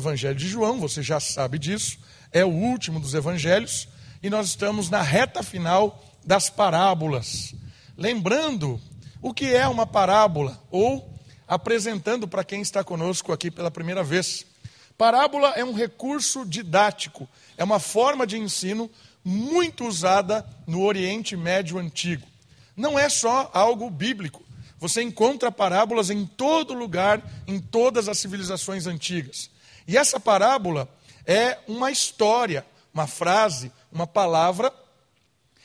Evangelho de João, você já sabe disso, é o último dos evangelhos, e nós estamos na reta final das parábolas. Lembrando o que é uma parábola, ou apresentando para quem está conosco aqui pela primeira vez. Parábola é um recurso didático, é uma forma de ensino muito usada no Oriente Médio Antigo. Não é só algo bíblico. Você encontra parábolas em todo lugar, em todas as civilizações antigas. E essa parábola é uma história, uma frase, uma palavra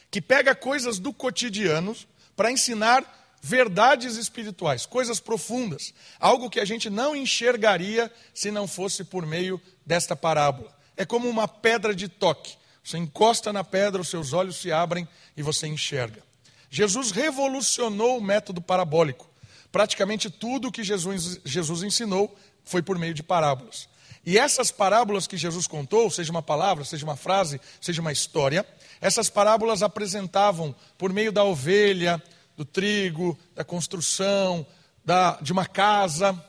que pega coisas do cotidiano para ensinar verdades espirituais, coisas profundas, algo que a gente não enxergaria se não fosse por meio desta parábola. É como uma pedra de toque. Você encosta na pedra, os seus olhos se abrem e você enxerga. Jesus revolucionou o método parabólico. Praticamente tudo o que Jesus, Jesus ensinou foi por meio de parábolas. E essas parábolas que Jesus contou, seja uma palavra, seja uma frase, seja uma história, essas parábolas apresentavam por meio da ovelha, do trigo, da construção, da, de uma casa.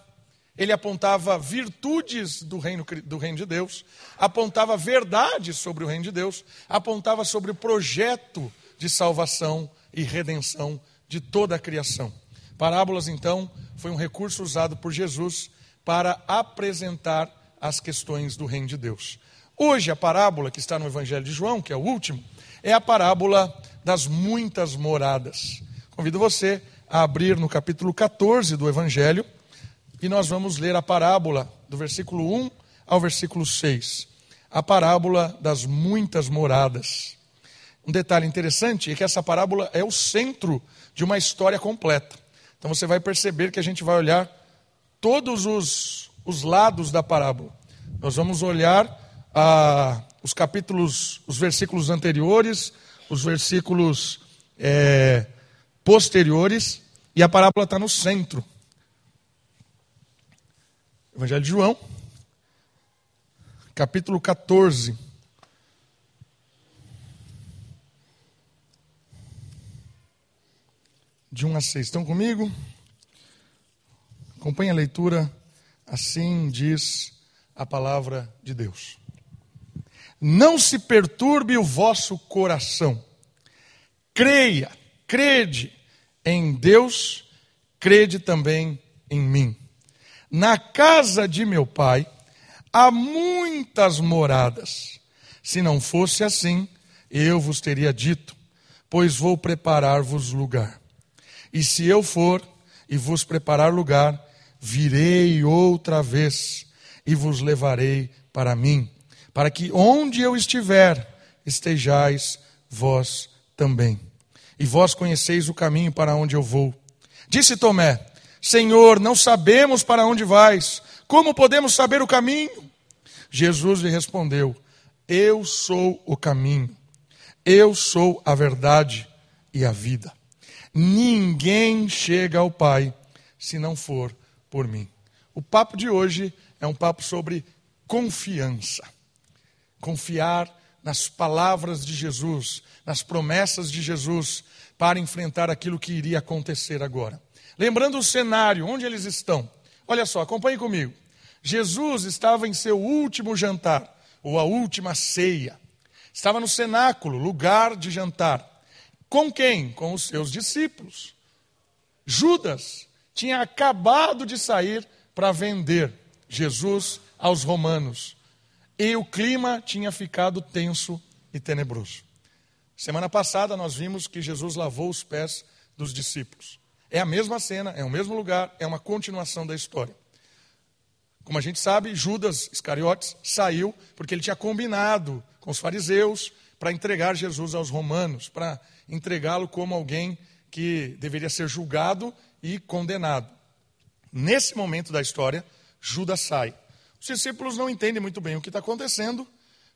Ele apontava virtudes do reino, do reino de Deus, apontava verdades sobre o reino de Deus, apontava sobre o projeto de salvação e redenção de toda a criação. Parábolas, então, foi um recurso usado por Jesus para apresentar as questões do reino de Deus. Hoje, a parábola que está no Evangelho de João, que é o último, é a parábola das muitas moradas. Convido você a abrir no capítulo 14 do Evangelho e nós vamos ler a parábola do versículo 1 ao versículo 6. A parábola das muitas moradas. Um detalhe interessante é que essa parábola é o centro de uma história completa. Então você vai perceber que a gente vai olhar todos os, os lados da parábola. Nós vamos olhar ah, os capítulos, os versículos anteriores, os versículos é, posteriores, e a parábola está no centro. Evangelho de João, capítulo 14. de 1 a 6. Estão comigo? Acompanhe a leitura. Assim diz a palavra de Deus. Não se perturbe o vosso coração. Creia, crede em Deus, crede também em mim. Na casa de meu pai há muitas moradas. Se não fosse assim, eu vos teria dito, pois vou preparar-vos lugar. E se eu for e vos preparar lugar, virei outra vez e vos levarei para mim, para que onde eu estiver, estejais vós também. E vós conheceis o caminho para onde eu vou. Disse Tomé: Senhor, não sabemos para onde vais, como podemos saber o caminho? Jesus lhe respondeu: Eu sou o caminho, eu sou a verdade e a vida. Ninguém chega ao Pai se não for por mim. O papo de hoje é um papo sobre confiança. Confiar nas palavras de Jesus, nas promessas de Jesus para enfrentar aquilo que iria acontecer agora. Lembrando o cenário, onde eles estão. Olha só, acompanhe comigo. Jesus estava em seu último jantar, ou a última ceia. Estava no cenáculo, lugar de jantar. Com quem? Com os seus discípulos. Judas tinha acabado de sair para vender Jesus aos romanos. E o clima tinha ficado tenso e tenebroso. Semana passada nós vimos que Jesus lavou os pés dos discípulos. É a mesma cena, é o mesmo lugar, é uma continuação da história. Como a gente sabe, Judas Iscariotes saiu porque ele tinha combinado com os fariseus para entregar Jesus aos romanos, para entregá-lo como alguém que deveria ser julgado e condenado. Nesse momento da história, Judas sai. Os discípulos não entendem muito bem o que está acontecendo,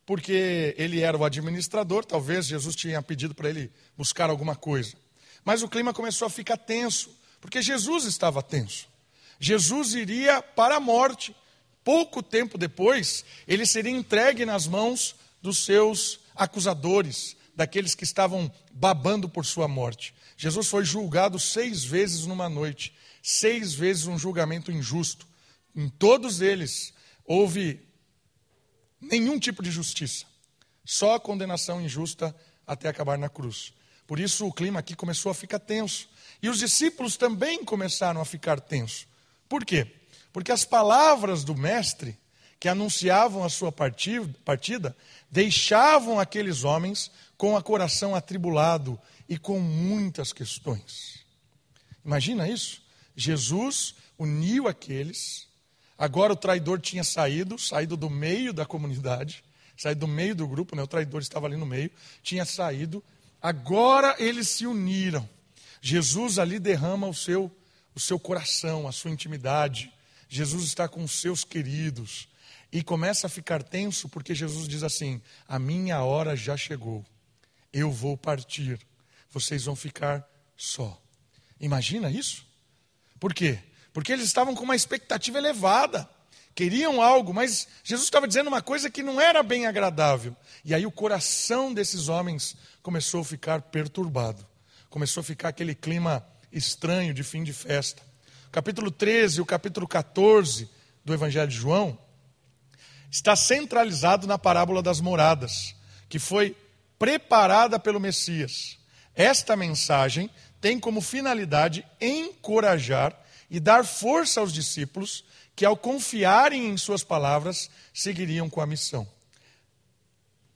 porque ele era o administrador, talvez Jesus tinha pedido para ele buscar alguma coisa. Mas o clima começou a ficar tenso, porque Jesus estava tenso. Jesus iria para a morte. Pouco tempo depois, ele seria entregue nas mãos dos seus acusadores, daqueles que estavam babando por sua morte. Jesus foi julgado seis vezes numa noite, seis vezes um julgamento injusto. Em todos eles houve nenhum tipo de justiça, só condenação injusta até acabar na cruz. Por isso o clima aqui começou a ficar tenso. E os discípulos também começaram a ficar tensos. Por quê? Porque as palavras do Mestre, que anunciavam a sua partida, deixavam aqueles homens com o coração atribulado e com muitas questões. Imagina isso? Jesus uniu aqueles, agora o traidor tinha saído, saído do meio da comunidade, saído do meio do grupo, né? o traidor estava ali no meio, tinha saído, Agora eles se uniram. Jesus ali derrama o seu, o seu coração, a sua intimidade. Jesus está com os seus queridos. E começa a ficar tenso porque Jesus diz assim: A minha hora já chegou. Eu vou partir. Vocês vão ficar só. Imagina isso? Por quê? Porque eles estavam com uma expectativa elevada queriam algo, mas Jesus estava dizendo uma coisa que não era bem agradável. E aí o coração desses homens começou a ficar perturbado. Começou a ficar aquele clima estranho de fim de festa. Capítulo 13 e o capítulo 14 do Evangelho de João está centralizado na parábola das moradas, que foi preparada pelo Messias. Esta mensagem tem como finalidade encorajar e dar força aos discípulos que, ao confiarem em Suas palavras, seguiriam com a missão.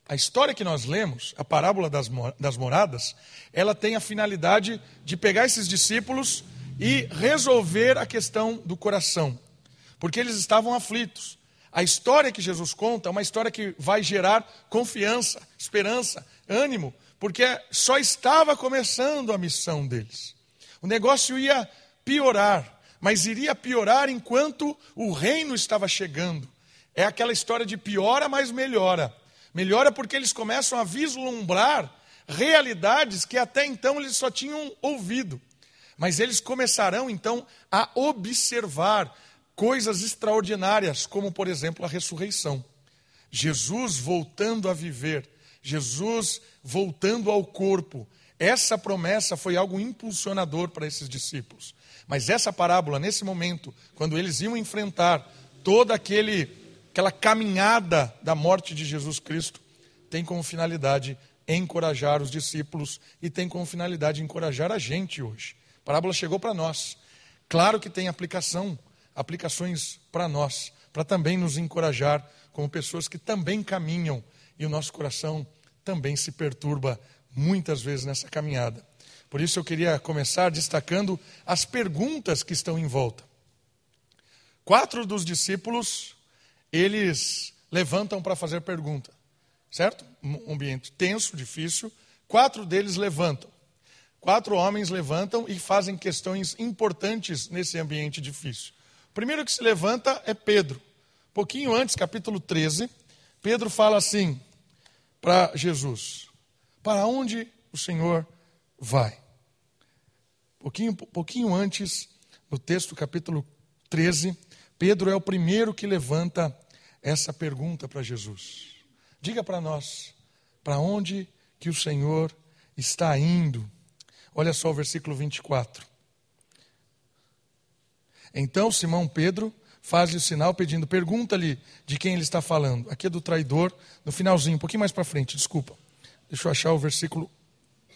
A história que nós lemos, a parábola das, das moradas, ela tem a finalidade de pegar esses discípulos e resolver a questão do coração, porque eles estavam aflitos. A história que Jesus conta é uma história que vai gerar confiança, esperança, ânimo, porque só estava começando a missão deles. O negócio ia piorar, mas iria piorar enquanto o reino estava chegando. É aquela história de piora, mas melhora. Melhora porque eles começam a vislumbrar realidades que até então eles só tinham ouvido. Mas eles começarão então a observar coisas extraordinárias, como por exemplo a ressurreição. Jesus voltando a viver, Jesus voltando ao corpo. Essa promessa foi algo impulsionador para esses discípulos. Mas essa parábola, nesse momento, quando eles iam enfrentar toda aquele, aquela caminhada da morte de Jesus Cristo, tem como finalidade encorajar os discípulos e tem como finalidade encorajar a gente hoje. A parábola chegou para nós. Claro que tem aplicação, aplicações para nós, para também nos encorajar como pessoas que também caminham e o nosso coração também se perturba muitas vezes nessa caminhada. Por isso eu queria começar destacando as perguntas que estão em volta. Quatro dos discípulos, eles levantam para fazer pergunta, certo? Um ambiente tenso, difícil. Quatro deles levantam. Quatro homens levantam e fazem questões importantes nesse ambiente difícil. O primeiro que se levanta é Pedro. Pouquinho antes, capítulo 13, Pedro fala assim para Jesus: Para onde o Senhor vai? Pouquinho, pouquinho antes, no texto, capítulo 13, Pedro é o primeiro que levanta essa pergunta para Jesus. Diga para nós, para onde que o Senhor está indo? Olha só o versículo 24. Então Simão Pedro faz-lhe o sinal pedindo, pergunta-lhe de quem ele está falando. Aqui é do traidor, no finalzinho, um pouquinho mais para frente, desculpa. Deixa eu achar o versículo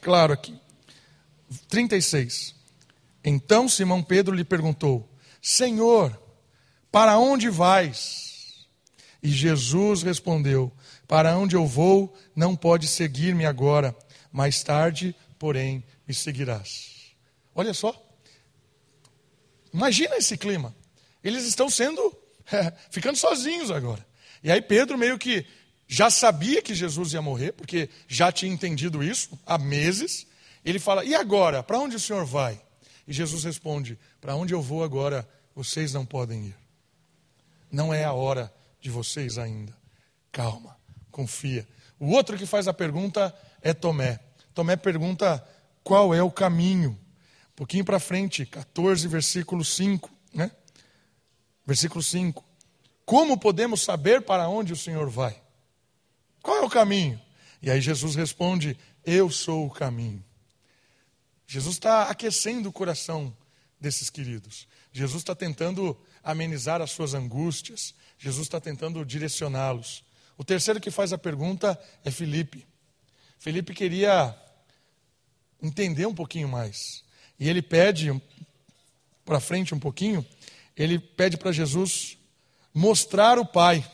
claro aqui. 36. Então Simão Pedro lhe perguntou: Senhor, para onde vais? E Jesus respondeu: Para onde eu vou, não pode seguir-me agora, mais tarde, porém, me seguirás. Olha só. Imagina esse clima. Eles estão sendo, é, ficando sozinhos agora. E aí Pedro meio que já sabia que Jesus ia morrer, porque já tinha entendido isso há meses. Ele fala: E agora? Para onde o senhor vai? E Jesus responde: Para onde eu vou agora, vocês não podem ir. Não é a hora de vocês ainda. Calma, confia. O outro que faz a pergunta é Tomé. Tomé pergunta qual é o caminho. Um pouquinho para frente, 14, versículo 5. Né? Versículo 5. Como podemos saber para onde o Senhor vai? Qual é o caminho? E aí Jesus responde: Eu sou o caminho. Jesus está aquecendo o coração desses queridos. Jesus está tentando amenizar as suas angústias. Jesus está tentando direcioná-los. O terceiro que faz a pergunta é Felipe. Felipe queria entender um pouquinho mais. E ele pede para frente um pouquinho, ele pede para Jesus mostrar o Pai.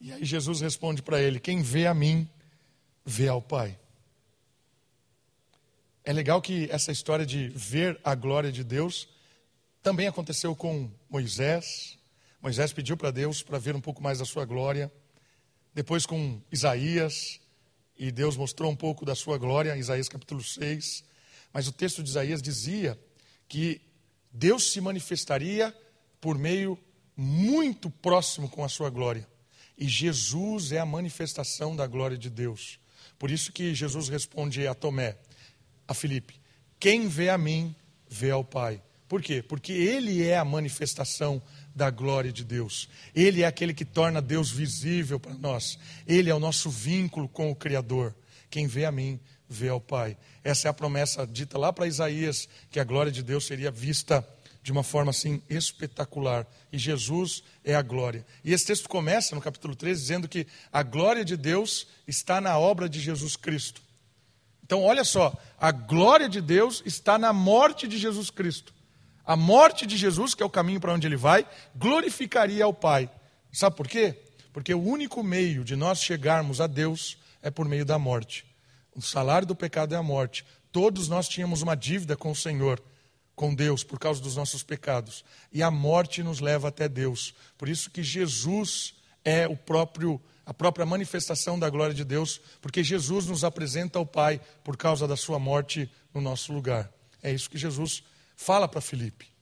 E aí Jesus responde para ele: Quem vê a mim, vê ao Pai. É legal que essa história de ver a glória de Deus também aconteceu com Moisés. Moisés pediu para Deus para ver um pouco mais da sua glória. Depois com Isaías, e Deus mostrou um pouco da sua glória, Isaías capítulo 6. Mas o texto de Isaías dizia que Deus se manifestaria por meio muito próximo com a sua glória. E Jesus é a manifestação da glória de Deus. Por isso que Jesus responde a Tomé, a Filipe: Quem vê a mim, vê ao Pai. Por quê? Porque Ele é a manifestação da glória de Deus. Ele é aquele que torna Deus visível para nós. Ele é o nosso vínculo com o Criador. Quem vê a mim, vê ao Pai. Essa é a promessa dita lá para Isaías, que a glória de Deus seria vista de uma forma assim espetacular. E Jesus é a glória. E esse texto começa no capítulo 13 dizendo que a glória de Deus está na obra de Jesus Cristo. Então, olha só, a glória de Deus está na morte de Jesus Cristo. A morte de Jesus, que é o caminho para onde ele vai, glorificaria ao Pai. Sabe por quê? Porque o único meio de nós chegarmos a Deus é por meio da morte. O salário do pecado é a morte. Todos nós tínhamos uma dívida com o Senhor, com Deus, por causa dos nossos pecados. E a morte nos leva até Deus. Por isso que Jesus é o próprio a própria manifestação da glória de Deus, porque Jesus nos apresenta ao Pai por causa da sua morte no nosso lugar. É isso que Jesus fala para Filipe.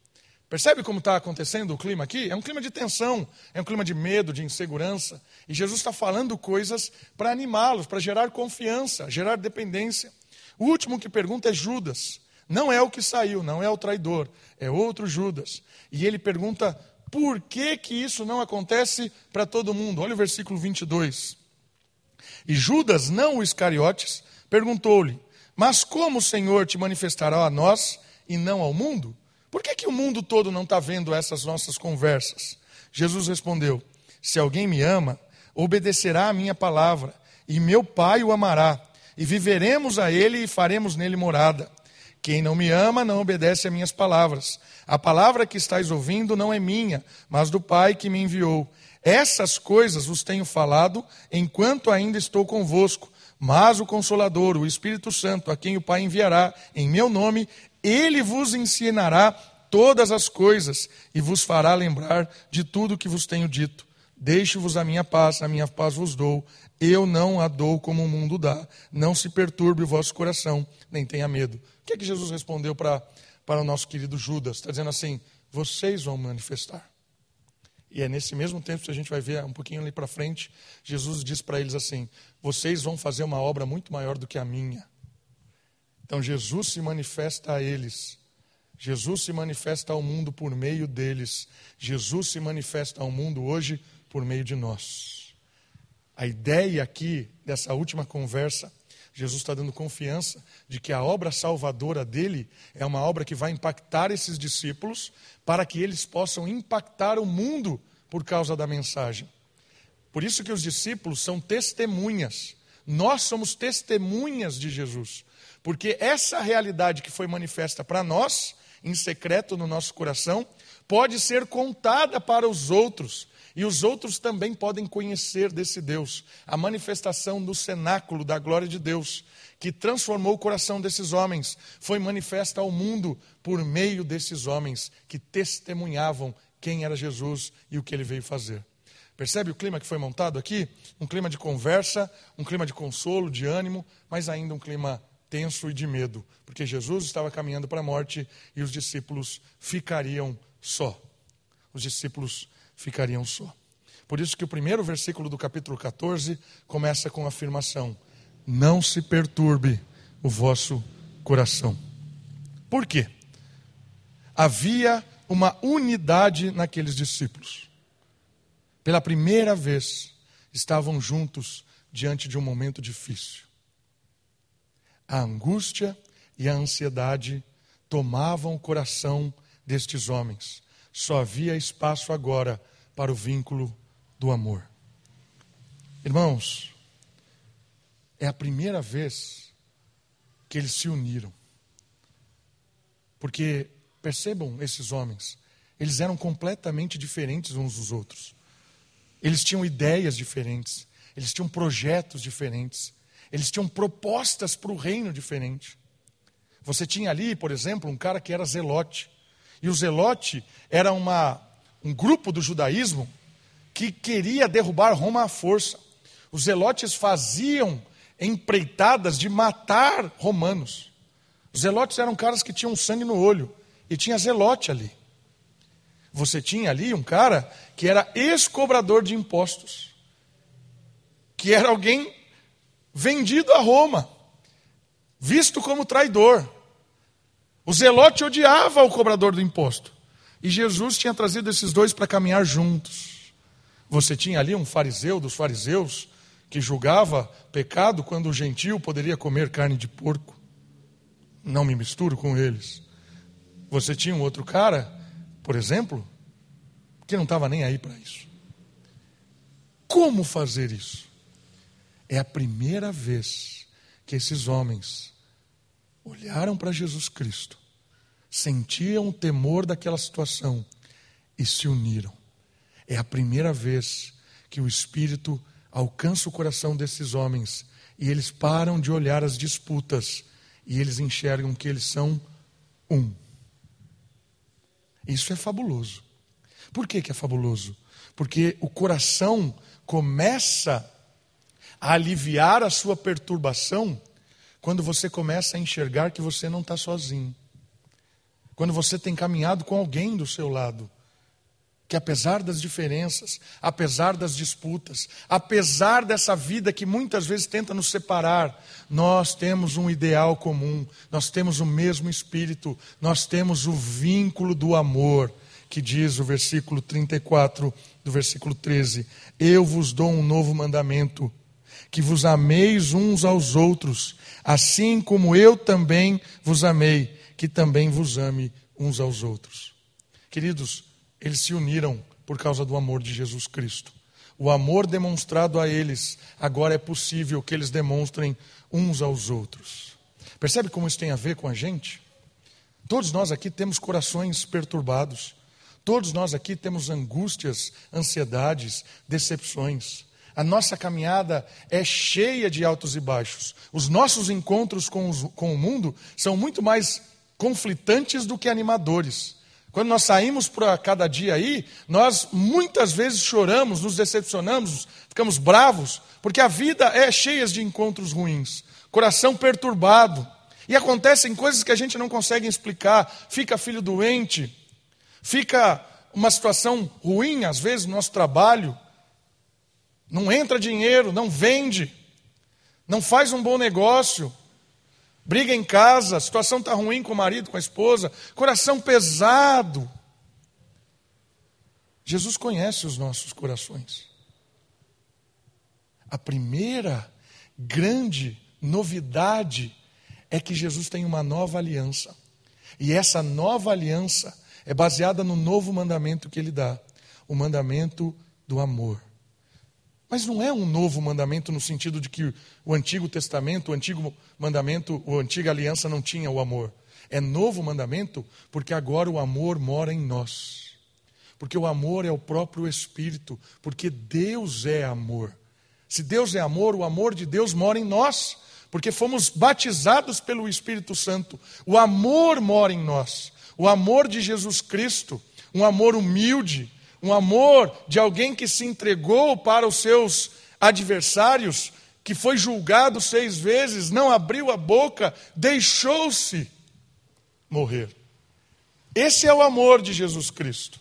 Percebe como está acontecendo o clima aqui? É um clima de tensão, é um clima de medo, de insegurança. E Jesus está falando coisas para animá-los, para gerar confiança, gerar dependência. O último que pergunta é Judas. Não é o que saiu, não é o traidor, é outro Judas. E ele pergunta por que, que isso não acontece para todo mundo. Olha o versículo 22. E Judas, não o Iscariotes, perguntou-lhe: Mas como o Senhor te manifestará a nós e não ao mundo? Por que, que o mundo todo não está vendo essas nossas conversas? Jesus respondeu: Se alguém me ama, obedecerá a minha palavra, e meu Pai o amará, e viveremos a ele e faremos nele morada. Quem não me ama não obedece a minhas palavras. A palavra que estáis ouvindo não é minha, mas do Pai que me enviou. Essas coisas vos tenho falado enquanto ainda estou convosco. Mas o Consolador, o Espírito Santo, a quem o Pai enviará em meu nome, ele vos ensinará todas as coisas e vos fará lembrar de tudo que vos tenho dito. Deixe-vos a minha paz, a minha paz vos dou. Eu não a dou como o mundo dá. Não se perturbe o vosso coração, nem tenha medo. O que é que Jesus respondeu para, para o nosso querido Judas? Está dizendo assim: vocês vão manifestar. E é nesse mesmo tempo que a gente vai ver um pouquinho ali para frente, Jesus diz para eles assim: vocês vão fazer uma obra muito maior do que a minha. Então Jesus se manifesta a eles. Jesus se manifesta ao mundo por meio deles. Jesus se manifesta ao mundo hoje por meio de nós. A ideia aqui dessa última conversa, Jesus está dando confiança de que a obra salvadora dele é uma obra que vai impactar esses discípulos para que eles possam impactar o mundo por causa da mensagem. Por isso que os discípulos são testemunhas. Nós somos testemunhas de Jesus. Porque essa realidade que foi manifesta para nós, em secreto no nosso coração, pode ser contada para os outros. E os outros também podem conhecer desse Deus, a manifestação do cenáculo da glória de Deus, que transformou o coração desses homens, foi manifesta ao mundo por meio desses homens que testemunhavam quem era Jesus e o que ele veio fazer. Percebe o clima que foi montado aqui? Um clima de conversa, um clima de consolo, de ânimo, mas ainda um clima tenso e de medo, porque Jesus estava caminhando para a morte e os discípulos ficariam só. Os discípulos ficariam só. Por isso que o primeiro versículo do capítulo 14 começa com a afirmação: Não se perturbe o vosso coração. Por quê? Havia uma unidade naqueles discípulos. Pela primeira vez, estavam juntos diante de um momento difícil a angústia e a ansiedade tomavam o coração destes homens. Só havia espaço agora para o vínculo do amor. Irmãos, é a primeira vez que eles se uniram. Porque, percebam esses homens, eles eram completamente diferentes uns dos outros. Eles tinham ideias diferentes, eles tinham projetos diferentes, eles tinham propostas para o reino diferente. Você tinha ali, por exemplo, um cara que era zelote. E o zelote era uma, um grupo do judaísmo que queria derrubar Roma à força. Os zelotes faziam empreitadas de matar romanos. Os zelotes eram caras que tinham sangue no olho. E tinha zelote ali. Você tinha ali um cara que era ex-cobrador de impostos. Que era alguém vendido a Roma. Visto como traidor. O zelote odiava o cobrador do imposto. E Jesus tinha trazido esses dois para caminhar juntos. Você tinha ali um fariseu dos fariseus que julgava pecado quando o gentio poderia comer carne de porco não me misturo com eles. Você tinha um outro cara, por exemplo, que não estava nem aí para isso. Como fazer isso? É a primeira vez que esses homens olharam para Jesus Cristo, sentiam o temor daquela situação e se uniram. É a primeira vez que o Espírito alcança o coração desses homens e eles param de olhar as disputas e eles enxergam que eles são um. Isso é fabuloso. Por que, que é fabuloso? Porque o coração começa a aliviar a sua perturbação quando você começa a enxergar que você não está sozinho. Quando você tem caminhado com alguém do seu lado que apesar das diferenças, apesar das disputas, apesar dessa vida que muitas vezes tenta nos separar, nós temos um ideal comum, nós temos o mesmo espírito, nós temos o vínculo do amor, que diz o versículo 34 do versículo 13: Eu vos dou um novo mandamento, que vos ameis uns aos outros, assim como eu também vos amei, que também vos ame uns aos outros. Queridos, eles se uniram por causa do amor de Jesus Cristo. O amor demonstrado a eles, agora é possível que eles demonstrem uns aos outros. Percebe como isso tem a ver com a gente? Todos nós aqui temos corações perturbados. Todos nós aqui temos angústias, ansiedades, decepções. A nossa caminhada é cheia de altos e baixos. Os nossos encontros com, os, com o mundo são muito mais conflitantes do que animadores. Quando nós saímos para cada dia aí, nós muitas vezes choramos, nos decepcionamos, ficamos bravos, porque a vida é cheia de encontros ruins, coração perturbado. E acontecem coisas que a gente não consegue explicar. Fica filho doente, fica uma situação ruim, às vezes, no nosso trabalho. Não entra dinheiro, não vende, não faz um bom negócio briga em casa, a situação está ruim com o marido, com a esposa, coração pesado. Jesus conhece os nossos corações. A primeira grande novidade é que Jesus tem uma nova aliança. E essa nova aliança é baseada no novo mandamento que ele dá o mandamento do amor. Mas não é um novo mandamento no sentido de que o Antigo Testamento, o Antigo Mandamento, a Antiga Aliança não tinha o amor. É novo mandamento porque agora o amor mora em nós. Porque o amor é o próprio Espírito, porque Deus é amor. Se Deus é amor, o amor de Deus mora em nós, porque fomos batizados pelo Espírito Santo. O amor mora em nós. O amor de Jesus Cristo, um amor humilde, um amor de alguém que se entregou para os seus adversários, que foi julgado seis vezes, não abriu a boca, deixou-se morrer. Esse é o amor de Jesus Cristo.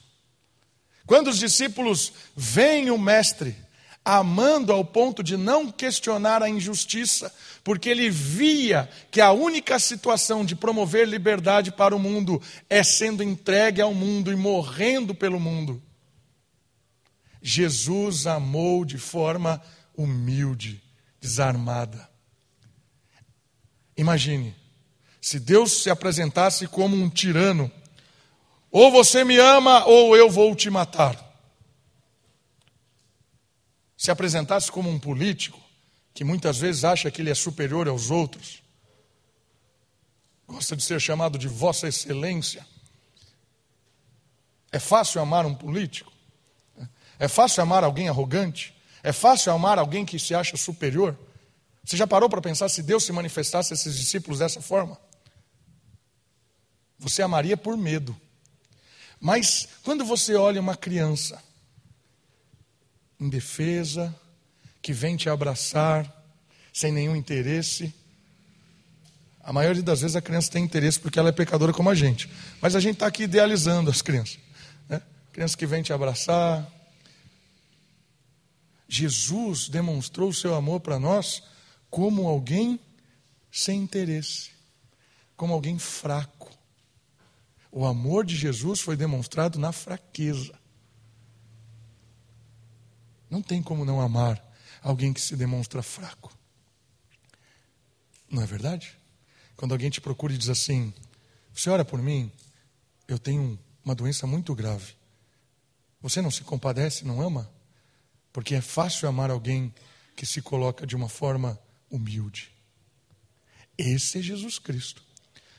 Quando os discípulos veem o Mestre amando ao ponto de não questionar a injustiça, porque ele via que a única situação de promover liberdade para o mundo é sendo entregue ao mundo e morrendo pelo mundo. Jesus amou de forma humilde, desarmada. Imagine, se Deus se apresentasse como um tirano, ou você me ama ou eu vou te matar. se apresentasse como um político, que muitas vezes acha que ele é superior aos outros, gosta de ser chamado de Vossa Excelência. É fácil amar um político? É fácil amar alguém arrogante? É fácil amar alguém que se acha superior? Você já parou para pensar se Deus se manifestasse a esses discípulos dessa forma? Você amaria por medo. Mas quando você olha uma criança indefesa, que vem te abraçar, sem nenhum interesse, a maioria das vezes a criança tem interesse porque ela é pecadora como a gente. Mas a gente está aqui idealizando as crianças. Né? Criança que vem te abraçar. Jesus demonstrou o seu amor para nós como alguém sem interesse, como alguém fraco. O amor de Jesus foi demonstrado na fraqueza. Não tem como não amar alguém que se demonstra fraco. Não é verdade? Quando alguém te procura e diz assim: Você ora por mim? Eu tenho uma doença muito grave. Você não se compadece, não ama? Porque é fácil amar alguém que se coloca de uma forma humilde. Esse é Jesus Cristo,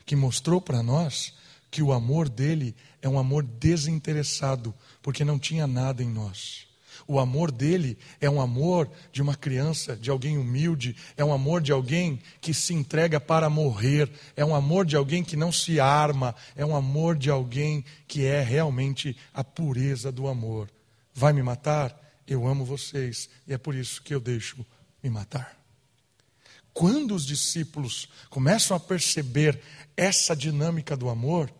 que mostrou para nós que o amor dele é um amor desinteressado, porque não tinha nada em nós. O amor dele é um amor de uma criança, de alguém humilde, é um amor de alguém que se entrega para morrer, é um amor de alguém que não se arma, é um amor de alguém que é realmente a pureza do amor. Vai me matar? Eu amo vocês e é por isso que eu deixo me matar. Quando os discípulos começam a perceber essa dinâmica do amor,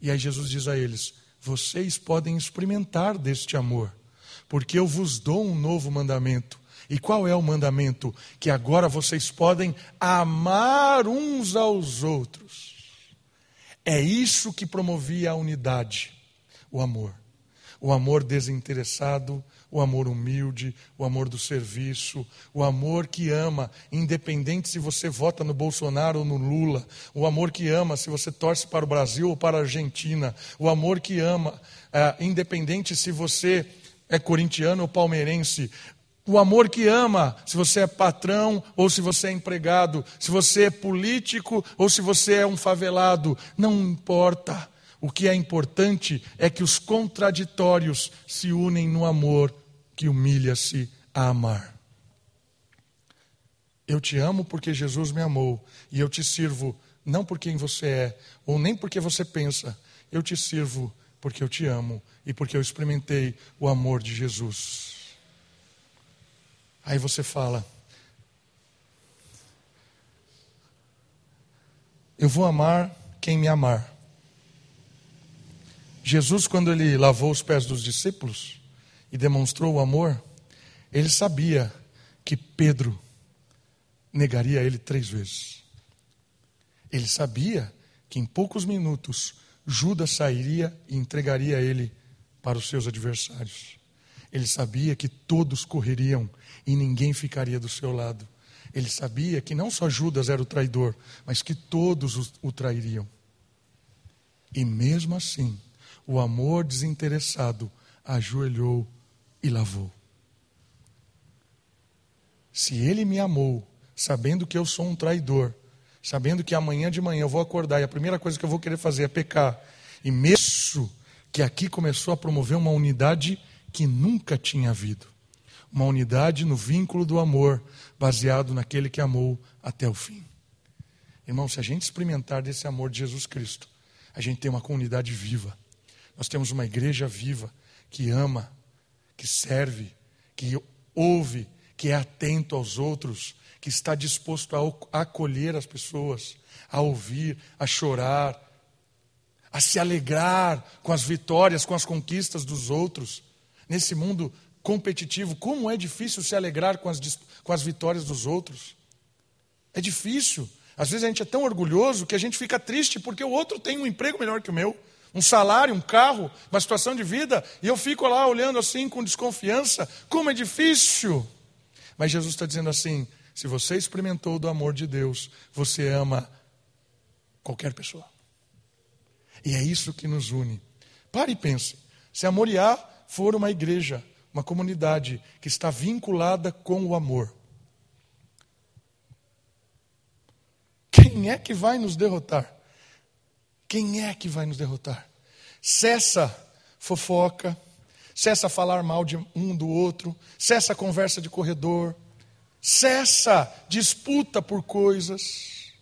e aí Jesus diz a eles: vocês podem experimentar deste amor porque eu vos dou um novo mandamento. E qual é o mandamento? Que agora vocês podem amar uns aos outros. É isso que promovia a unidade, o amor. O amor desinteressado, o amor humilde, o amor do serviço, o amor que ama, independente se você vota no Bolsonaro ou no Lula, o amor que ama se você torce para o Brasil ou para a Argentina, o amor que ama, é, independente se você é corintiano ou palmeirense, o amor que ama, se você é patrão ou se você é empregado, se você é político ou se você é um favelado, não importa. O que é importante é que os contraditórios se unem no amor que humilha-se a amar. Eu te amo porque Jesus me amou e eu te sirvo não por quem você é ou nem porque você pensa, eu te sirvo porque eu te amo e porque eu experimentei o amor de Jesus. Aí você fala, eu vou amar quem me amar. Jesus, quando ele lavou os pés dos discípulos e demonstrou o amor, ele sabia que Pedro negaria ele três vezes. Ele sabia que em poucos minutos Judas sairia e entregaria ele para os seus adversários. Ele sabia que todos correriam e ninguém ficaria do seu lado. Ele sabia que não só Judas era o traidor, mas que todos o trairiam. E mesmo assim, o amor desinteressado ajoelhou e lavou. Se ele me amou, sabendo que eu sou um traidor, sabendo que amanhã de manhã eu vou acordar e a primeira coisa que eu vou querer fazer é pecar. E mesmo que aqui começou a promover uma unidade que nunca tinha havido. Uma unidade no vínculo do amor, baseado naquele que amou até o fim. Irmão, se a gente experimentar desse amor de Jesus Cristo, a gente tem uma comunidade viva. Nós temos uma igreja viva que ama, que serve, que ouve, que é atento aos outros, que está disposto a acolher as pessoas, a ouvir, a chorar, a se alegrar com as vitórias, com as conquistas dos outros. Nesse mundo competitivo, como é difícil se alegrar com as, com as vitórias dos outros. É difícil. Às vezes a gente é tão orgulhoso que a gente fica triste porque o outro tem um emprego melhor que o meu, um salário, um carro, uma situação de vida, e eu fico lá olhando assim com desconfiança. Como é difícil! Mas Jesus está dizendo assim: se você experimentou do amor de Deus, você ama qualquer pessoa. E é isso que nos une. Pare e pense. Se a Moriá for uma igreja uma comunidade que está vinculada com o amor. Quem é que vai nos derrotar? Quem é que vai nos derrotar? Cessa fofoca, cessa falar mal de um do outro, cessa conversa de corredor, cessa disputa por coisas,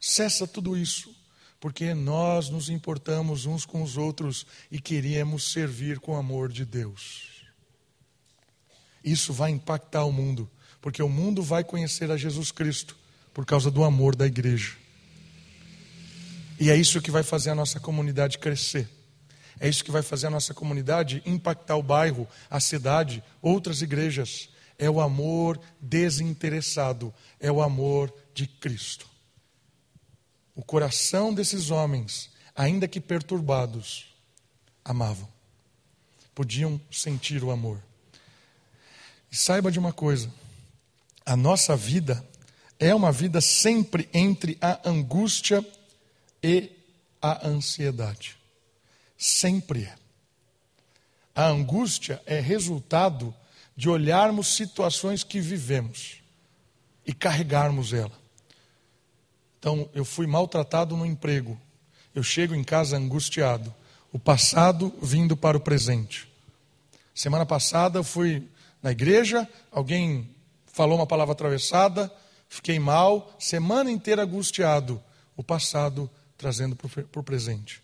cessa tudo isso, porque nós nos importamos uns com os outros e queríamos servir com o amor de Deus. Isso vai impactar o mundo, porque o mundo vai conhecer a Jesus Cristo por causa do amor da igreja. E é isso que vai fazer a nossa comunidade crescer. É isso que vai fazer a nossa comunidade impactar o bairro, a cidade, outras igrejas. É o amor desinteressado, é o amor de Cristo. O coração desses homens, ainda que perturbados, amavam, podiam sentir o amor. E saiba de uma coisa: a nossa vida é uma vida sempre entre a angústia e a ansiedade. Sempre é. A angústia é resultado de olharmos situações que vivemos e carregarmos ela. Então, eu fui maltratado no emprego. Eu chego em casa angustiado. O passado vindo para o presente. Semana passada eu fui na igreja, alguém falou uma palavra atravessada, fiquei mal, semana inteira angustiado. O passado trazendo para o presente.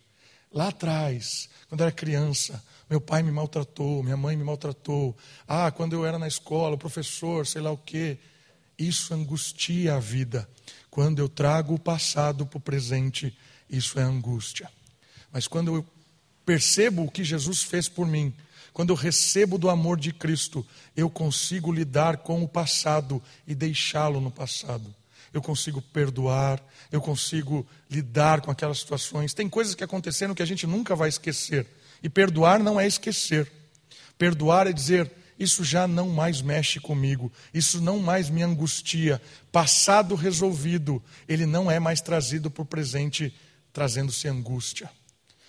Lá atrás, quando eu era criança, meu pai me maltratou, minha mãe me maltratou. Ah, quando eu era na escola, o professor, sei lá o quê. Isso angustia a vida. Quando eu trago o passado para o presente, isso é angústia. Mas quando eu percebo o que Jesus fez por mim, quando eu recebo do amor de Cristo, eu consigo lidar com o passado e deixá-lo no passado eu consigo perdoar, eu consigo lidar com aquelas situações. Tem coisas que aconteceram que a gente nunca vai esquecer. E perdoar não é esquecer. Perdoar é dizer: isso já não mais mexe comigo, isso não mais me angustia. Passado resolvido, ele não é mais trazido para o presente, trazendo-se angústia.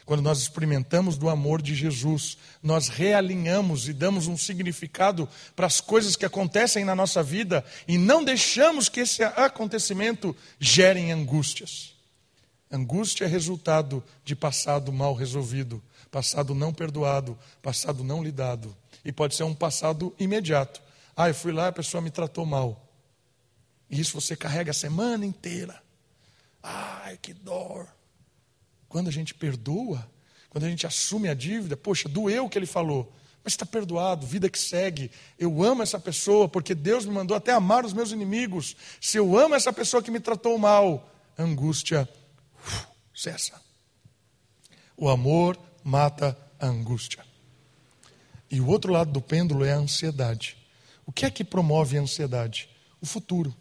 Quando nós experimentamos do amor de Jesus, nós realinhamos e damos um significado para as coisas que acontecem na nossa vida e não deixamos que esse acontecimento gere angústias. Angústia é resultado de passado mal resolvido, passado não perdoado, passado não lidado. E pode ser um passado imediato. Ah, eu fui lá e a pessoa me tratou mal. E isso você carrega a semana inteira. Ai, que dor. Quando a gente perdoa, quando a gente assume a dívida, poxa, doeu o que ele falou, mas está perdoado, vida que segue. Eu amo essa pessoa porque Deus me mandou até amar os meus inimigos. Se eu amo essa pessoa que me tratou mal, angústia uf, cessa. O amor mata a angústia. E o outro lado do pêndulo é a ansiedade. O que é que promove a ansiedade? O futuro.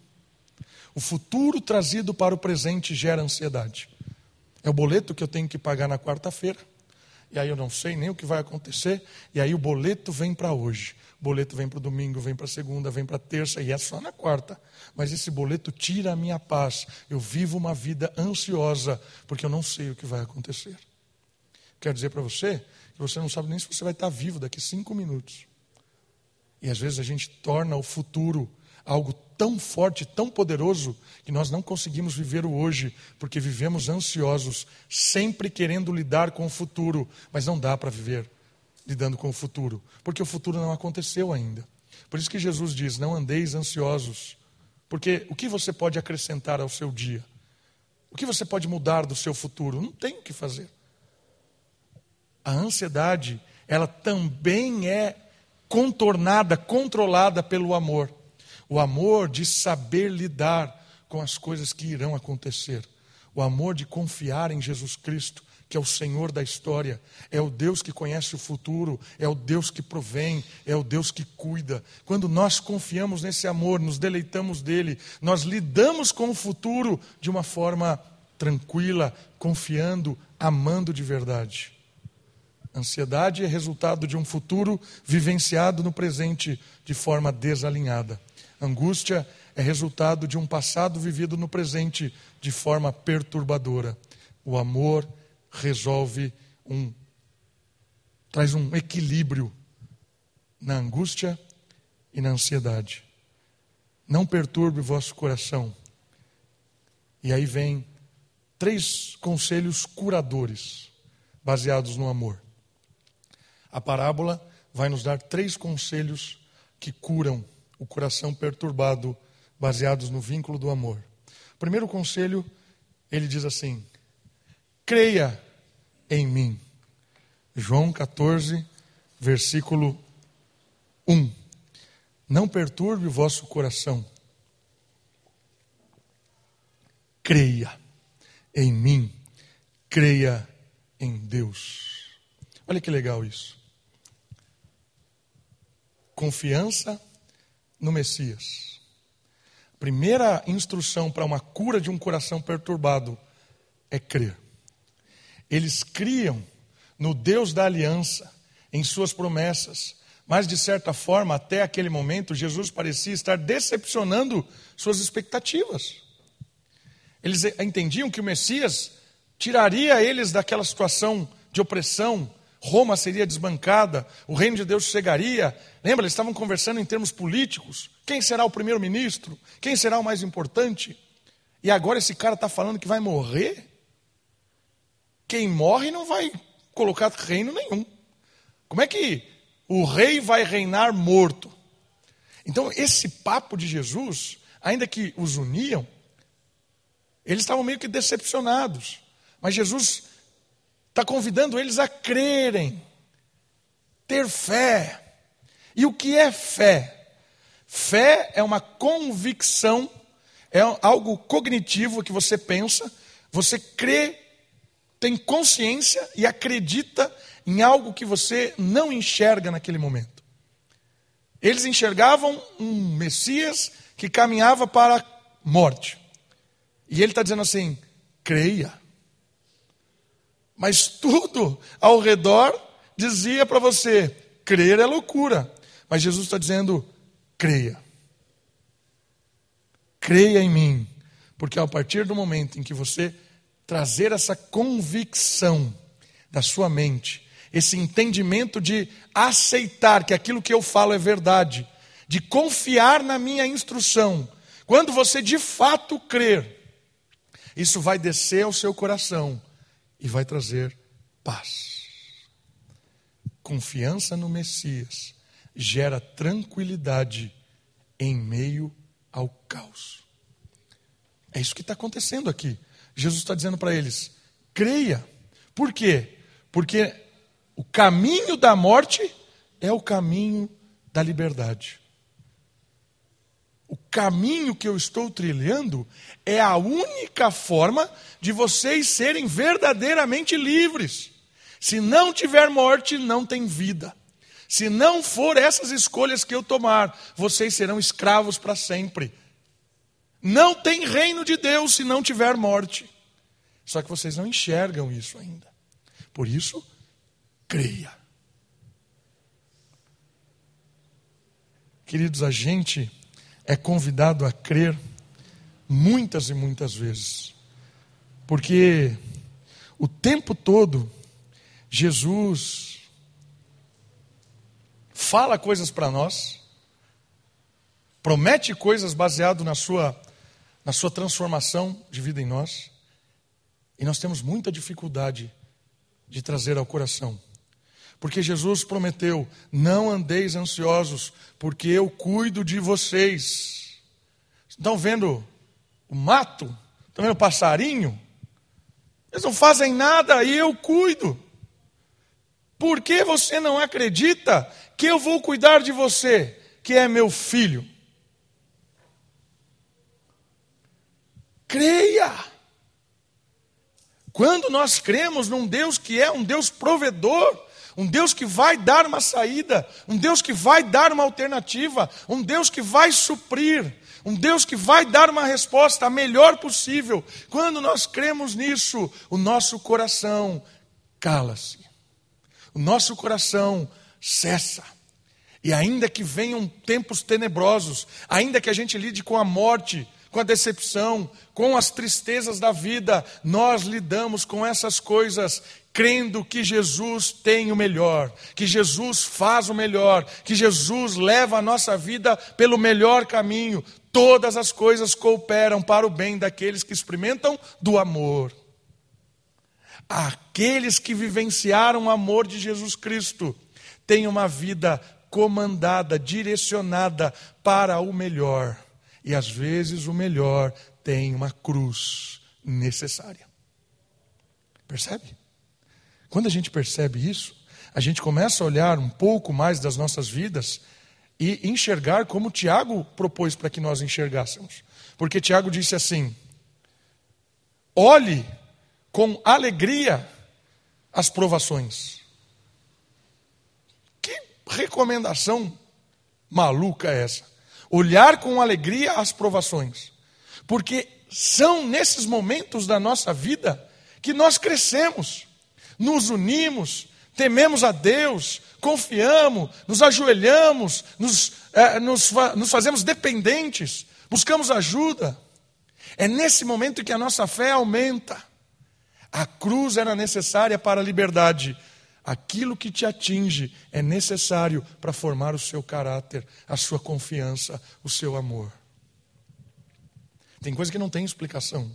O futuro trazido para o presente gera ansiedade. É o boleto que eu tenho que pagar na quarta-feira. E aí eu não sei nem o que vai acontecer. E aí o boleto vem para hoje. O boleto vem para o domingo, vem para segunda, vem para terça e é só na quarta. Mas esse boleto tira a minha paz. Eu vivo uma vida ansiosa porque eu não sei o que vai acontecer. Quero dizer para você que você não sabe nem se você vai estar vivo daqui cinco minutos. E às vezes a gente torna o futuro algo tão forte, tão poderoso, que nós não conseguimos viver o hoje, porque vivemos ansiosos, sempre querendo lidar com o futuro, mas não dá para viver lidando com o futuro, porque o futuro não aconteceu ainda. Por isso que Jesus diz: não andeis ansiosos, porque o que você pode acrescentar ao seu dia? O que você pode mudar do seu futuro? Não tem o que fazer. A ansiedade, ela também é contornada, controlada pelo amor. O amor de saber lidar com as coisas que irão acontecer. O amor de confiar em Jesus Cristo, que é o Senhor da história, é o Deus que conhece o futuro, é o Deus que provém, é o Deus que cuida. Quando nós confiamos nesse amor, nos deleitamos dele, nós lidamos com o futuro de uma forma tranquila, confiando, amando de verdade. Ansiedade é resultado de um futuro vivenciado no presente de forma desalinhada. Angústia é resultado de um passado vivido no presente de forma perturbadora. O amor resolve um traz um equilíbrio na angústia e na ansiedade. Não perturbe o vosso coração. E aí vem três conselhos curadores, baseados no amor. A parábola vai nos dar três conselhos que curam o coração perturbado, baseados no vínculo do amor. Primeiro conselho, ele diz assim: creia em mim. João 14, versículo 1. Não perturbe o vosso coração. Creia em mim, creia em Deus. Olha que legal isso. Confiança no Messias. Primeira instrução para uma cura de um coração perturbado é crer. Eles criam no Deus da aliança, em suas promessas, mas de certa forma, até aquele momento, Jesus parecia estar decepcionando suas expectativas. Eles entendiam que o Messias tiraria eles daquela situação de opressão, Roma seria desbancada, o reino de Deus chegaria. Lembra, eles estavam conversando em termos políticos: quem será o primeiro-ministro? Quem será o mais importante? E agora esse cara está falando que vai morrer? Quem morre não vai colocar reino nenhum. Como é que o rei vai reinar morto? Então, esse papo de Jesus, ainda que os uniam, eles estavam meio que decepcionados. Mas Jesus está convidando eles a crerem, ter fé. E o que é fé? Fé é uma convicção, é algo cognitivo que você pensa, você crê, tem consciência e acredita em algo que você não enxerga naquele momento. Eles enxergavam um Messias que caminhava para a morte. E ele está dizendo assim: creia. Mas tudo ao redor dizia para você: crer é loucura. Mas Jesus está dizendo: creia. Creia em mim. Porque a partir do momento em que você trazer essa convicção da sua mente, esse entendimento de aceitar que aquilo que eu falo é verdade, de confiar na minha instrução, quando você de fato crer, isso vai descer ao seu coração e vai trazer paz. Confiança no Messias gera tranquilidade em meio ao caos. É isso que está acontecendo aqui. Jesus está dizendo para eles: creia. Por quê? Porque o caminho da morte é o caminho da liberdade. O caminho que eu estou trilhando é a única forma de vocês serem verdadeiramente livres. Se não tiver morte, não tem vida. Se não for essas escolhas que eu tomar, vocês serão escravos para sempre. Não tem reino de Deus se não tiver morte. Só que vocês não enxergam isso ainda. Por isso, creia. Queridos, a gente é convidado a crer muitas e muitas vezes, porque o tempo todo Jesus fala coisas para nós, promete coisas baseado na sua na sua transformação de vida em nós, e nós temos muita dificuldade de trazer ao coração. Porque Jesus prometeu: não andeis ansiosos, porque eu cuido de vocês. Estão vendo o mato? Estão vendo o passarinho? Eles não fazem nada e eu cuido. Por que você não acredita que eu vou cuidar de você, que é meu filho? Creia. Quando nós cremos num Deus que é um Deus provedor, um Deus que vai dar uma saída, um Deus que vai dar uma alternativa, um Deus que vai suprir, um Deus que vai dar uma resposta a melhor possível. Quando nós cremos nisso, o nosso coração cala-se, o nosso coração cessa. E ainda que venham tempos tenebrosos, ainda que a gente lide com a morte, com a decepção, com as tristezas da vida, nós lidamos com essas coisas crendo que Jesus tem o melhor, que Jesus faz o melhor, que Jesus leva a nossa vida pelo melhor caminho. Todas as coisas cooperam para o bem daqueles que experimentam do amor. Aqueles que vivenciaram o amor de Jesus Cristo têm uma vida comandada, direcionada para o melhor. E às vezes o melhor tem uma cruz necessária. Percebe? Quando a gente percebe isso, a gente começa a olhar um pouco mais das nossas vidas e enxergar como Tiago propôs para que nós enxergássemos. Porque Tiago disse assim: olhe com alegria as provações. Que recomendação maluca é essa? Olhar com alegria as provações. Porque são nesses momentos da nossa vida que nós crescemos nos unimos, tememos a Deus, confiamos, nos ajoelhamos, nos, é, nos, nos fazemos dependentes, buscamos ajuda. É nesse momento que a nossa fé aumenta. A cruz era necessária para a liberdade. Aquilo que te atinge é necessário para formar o seu caráter, a sua confiança, o seu amor. Tem coisa que não tem explicação.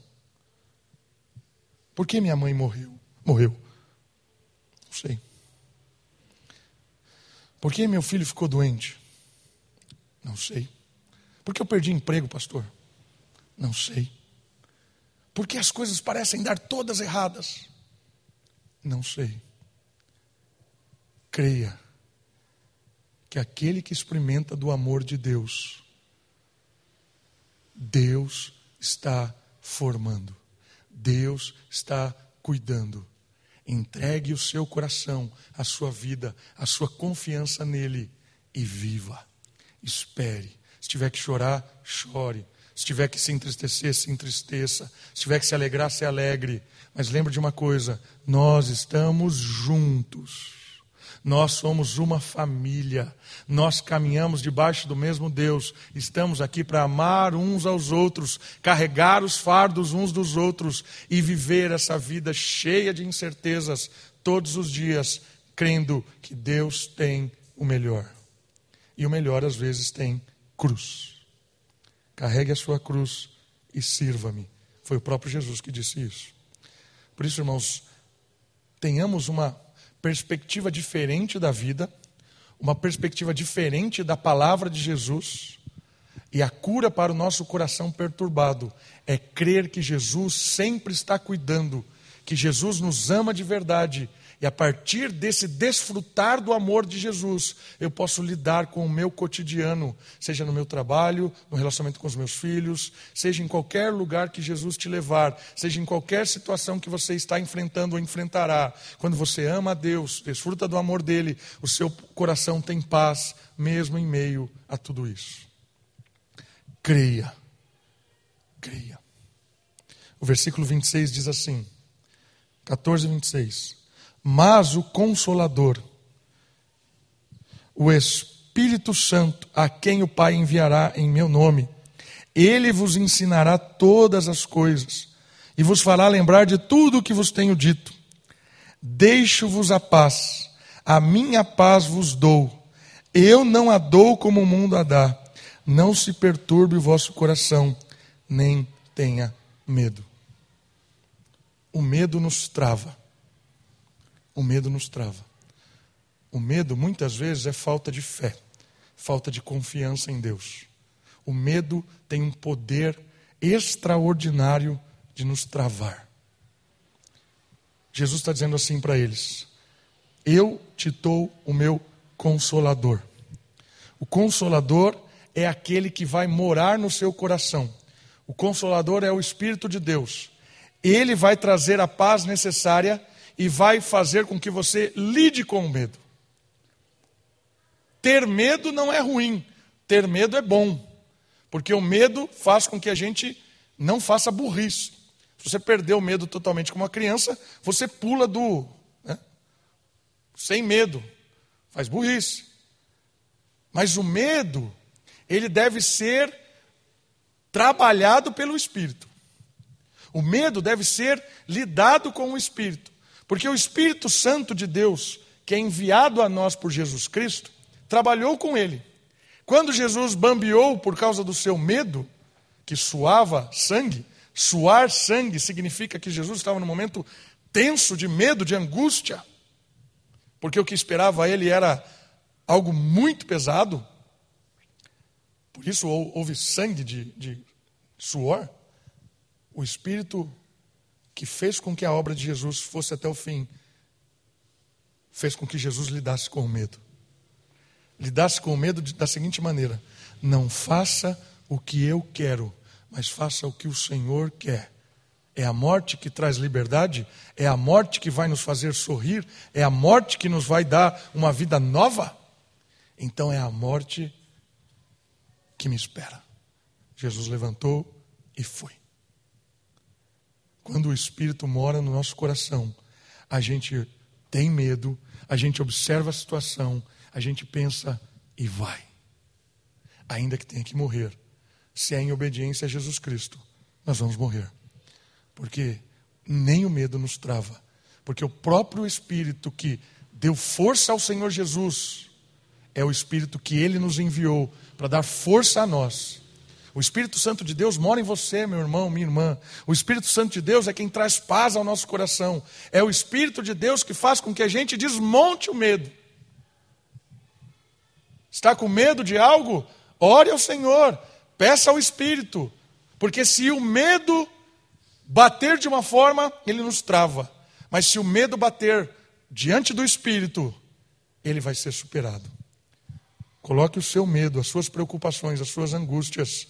Por que minha mãe morreu? Morreu. Não sei. Por que meu filho ficou doente? Não sei. Por que eu perdi emprego, pastor? Não sei. Por que as coisas parecem dar todas erradas? Não sei. Creia que aquele que experimenta do amor de Deus, Deus está formando, Deus está cuidando. Entregue o seu coração, a sua vida, a sua confiança nele e viva. Espere. Se tiver que chorar, chore. Se tiver que se entristecer, se entristeça. Se tiver que se alegrar, se alegre. Mas lembre de uma coisa: nós estamos juntos. Nós somos uma família, nós caminhamos debaixo do mesmo Deus, estamos aqui para amar uns aos outros, carregar os fardos uns dos outros e viver essa vida cheia de incertezas todos os dias, crendo que Deus tem o melhor. E o melhor às vezes tem cruz. Carregue a sua cruz e sirva-me. Foi o próprio Jesus que disse isso. Por isso, irmãos, tenhamos uma perspectiva diferente da vida, uma perspectiva diferente da palavra de Jesus. E a cura para o nosso coração perturbado é crer que Jesus sempre está cuidando, que Jesus nos ama de verdade e a partir desse desfrutar do amor de Jesus, eu posso lidar com o meu cotidiano, seja no meu trabalho, no relacionamento com os meus filhos, seja em qualquer lugar que Jesus te levar, seja em qualquer situação que você está enfrentando ou enfrentará. Quando você ama a Deus, desfruta do amor dele, o seu coração tem paz, mesmo em meio a tudo isso. Creia. Creia. O versículo 26 diz assim: 14, 26 mas o Consolador, o Espírito Santo, a quem o Pai enviará em meu nome, ele vos ensinará todas as coisas e vos fará lembrar de tudo o que vos tenho dito. Deixo-vos a paz, a minha paz vos dou. Eu não a dou como o mundo a dá. Não se perturbe o vosso coração, nem tenha medo. O medo nos trava o medo nos trava. O medo, muitas vezes, é falta de fé, falta de confiança em Deus. O medo tem um poder extraordinário de nos travar. Jesus está dizendo assim para eles: Eu te dou o meu consolador. O consolador é aquele que vai morar no seu coração. O consolador é o Espírito de Deus. Ele vai trazer a paz necessária e vai fazer com que você lide com o medo. Ter medo não é ruim, ter medo é bom, porque o medo faz com que a gente não faça burrice. Se você perder o medo totalmente como uma criança, você pula do. Né, sem medo, faz burrice. Mas o medo, ele deve ser trabalhado pelo Espírito. O medo deve ser lidado com o Espírito, porque o Espírito Santo de Deus, que é enviado a nós por Jesus Cristo, trabalhou com ele. Quando Jesus bambeou por causa do seu medo, que suava sangue, suar sangue significa que Jesus estava num momento tenso de medo, de angústia, porque o que esperava ele era algo muito pesado. Por isso houve sangue de, de suor. O Espírito que fez com que a obra de Jesus fosse até o fim, fez com que Jesus lidasse com o medo lidasse com o medo da seguinte maneira: não faça o que eu quero, mas faça o que o Senhor quer. É a morte que traz liberdade, é a morte que vai nos fazer sorrir, é a morte que nos vai dar uma vida nova. Então é a morte que me espera. Jesus levantou e foi. Quando o Espírito mora no nosso coração, a gente tem medo, a gente observa a situação, a gente pensa e vai. Ainda que tenha que morrer. Se é em obediência a Jesus Cristo, nós vamos morrer. Porque nem o medo nos trava. Porque o próprio Espírito que deu força ao Senhor Jesus é o Espírito que ele nos enviou para dar força a nós. O Espírito Santo de Deus mora em você, meu irmão, minha irmã. O Espírito Santo de Deus é quem traz paz ao nosso coração. É o Espírito de Deus que faz com que a gente desmonte o medo. Está com medo de algo? Ore ao Senhor, peça ao Espírito, porque se o medo bater de uma forma, ele nos trava, mas se o medo bater diante do Espírito, ele vai ser superado. Coloque o seu medo, as suas preocupações, as suas angústias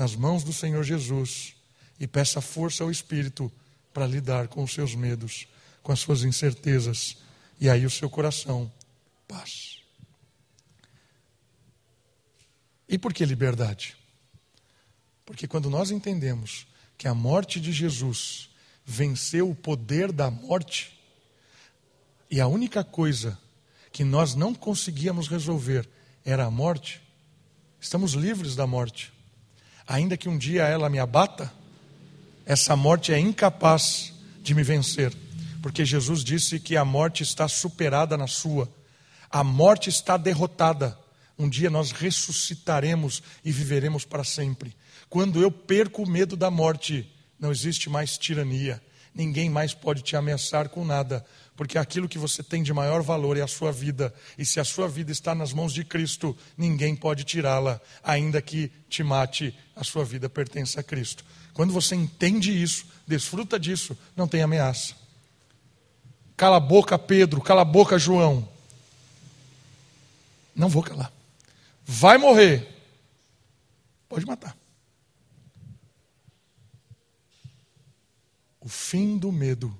nas mãos do Senhor Jesus e peça força ao Espírito para lidar com os seus medos, com as suas incertezas, e aí o seu coração, paz. E por que liberdade? Porque quando nós entendemos que a morte de Jesus venceu o poder da morte, e a única coisa que nós não conseguíamos resolver era a morte, estamos livres da morte. Ainda que um dia ela me abata, essa morte é incapaz de me vencer, porque Jesus disse que a morte está superada na sua, a morte está derrotada. Um dia nós ressuscitaremos e viveremos para sempre. Quando eu perco o medo da morte, não existe mais tirania. Ninguém mais pode te ameaçar com nada, porque aquilo que você tem de maior valor é a sua vida. E se a sua vida está nas mãos de Cristo, ninguém pode tirá-la, ainda que te mate, a sua vida pertence a Cristo. Quando você entende isso, desfruta disso, não tem ameaça. Cala a boca, Pedro, cala a boca, João. Não vou calar vai morrer, pode matar. O fim do medo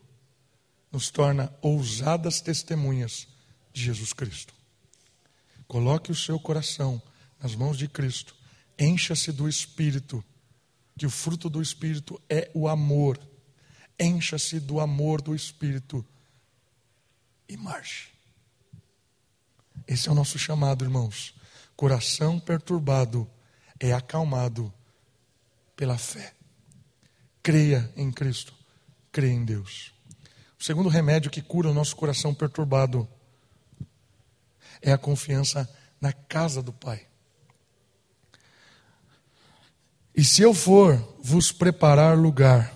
nos torna ousadas testemunhas de Jesus Cristo. Coloque o seu coração nas mãos de Cristo, encha-se do Espírito, que o fruto do Espírito é o amor. Encha-se do amor do Espírito e marche. Esse é o nosso chamado, irmãos. Coração perturbado é acalmado pela fé. Creia em Cristo, creia em Deus. O segundo remédio que cura o nosso coração perturbado é a confiança na casa do Pai. E se eu for vos preparar lugar,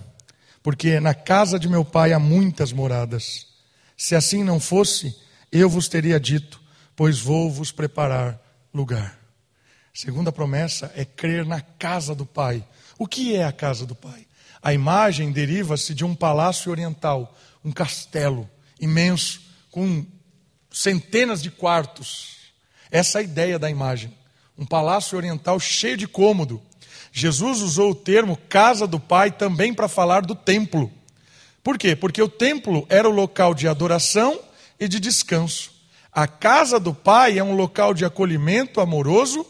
porque na casa de meu Pai há muitas moradas, se assim não fosse, eu vos teria dito, pois vou vos preparar lugar. Segunda promessa é crer na casa do Pai. O que é a casa do Pai? A imagem deriva-se de um palácio oriental, um castelo imenso, com centenas de quartos. Essa é a ideia da imagem. Um palácio oriental cheio de cômodo. Jesus usou o termo casa do Pai também para falar do templo. Por quê? Porque o templo era o local de adoração e de descanso. A casa do Pai é um local de acolhimento amoroso,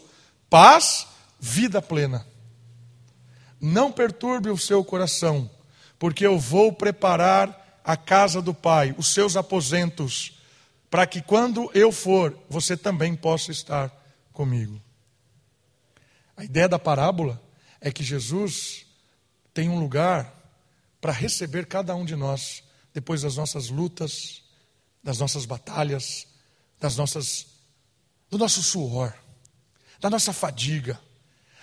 paz, vida plena. Não perturbe o seu coração, porque eu vou preparar a casa do Pai, os seus aposentos, para que quando eu for, você também possa estar comigo. A ideia da parábola é que Jesus tem um lugar para receber cada um de nós depois das nossas lutas, das nossas batalhas, das nossas do nosso suor, da nossa fadiga.